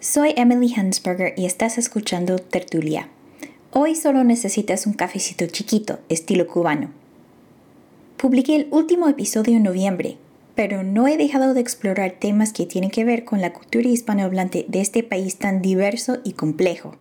Soy Emily Hansberger y estás escuchando Tertulia. Hoy solo necesitas un cafecito chiquito, estilo cubano. Publiqué el último episodio en noviembre, pero no he dejado de explorar temas que tienen que ver con la cultura hispanohablante de este país tan diverso y complejo.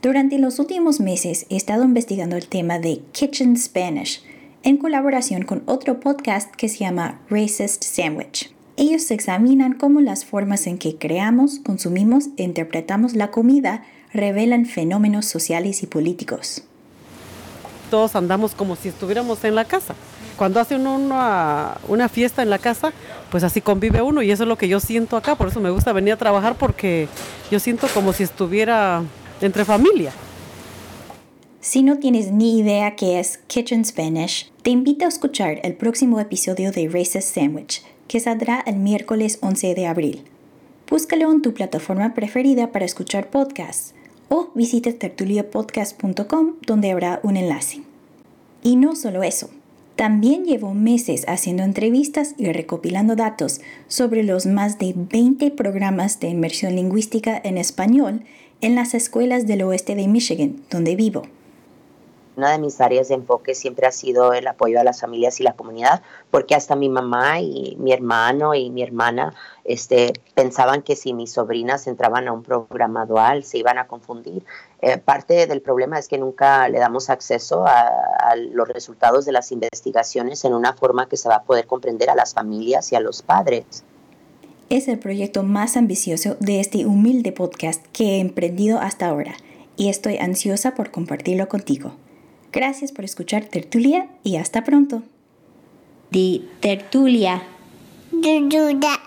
Durante los últimos meses he estado investigando el tema de Kitchen Spanish, en colaboración con otro podcast que se llama Racist Sandwich. Ellos examinan cómo las formas en que creamos, consumimos e interpretamos la comida revelan fenómenos sociales y políticos. Todos andamos como si estuviéramos en la casa. Cuando hace uno una, una fiesta en la casa, pues así convive uno y eso es lo que yo siento acá. Por eso me gusta venir a trabajar porque yo siento como si estuviera entre familia. Si no tienes ni idea qué es Kitchen Spanish, te invito a escuchar el próximo episodio de Racist Sandwich, que saldrá el miércoles 11 de abril. Búscalo en tu plataforma preferida para escuchar podcasts o visita tertuliapodcast.com donde habrá un enlace. Y no solo eso, también llevo meses haciendo entrevistas y recopilando datos sobre los más de 20 programas de inmersión lingüística en español en las escuelas del oeste de Michigan, donde vivo. Una de mis áreas de enfoque siempre ha sido el apoyo a las familias y la comunidad, porque hasta mi mamá y mi hermano y mi hermana este, pensaban que si mis sobrinas entraban a un programa dual se iban a confundir. Eh, parte del problema es que nunca le damos acceso a, a, los resultados de las investigaciones en una forma que se va a poder comprender a las familias y a los padres. Es el proyecto más ambicioso de este humilde podcast que he emprendido hasta ahora y estoy ansiosa por compartirlo contigo. Gracias por escuchar Tertulia y hasta pronto. Di Tertulia. Tertulia.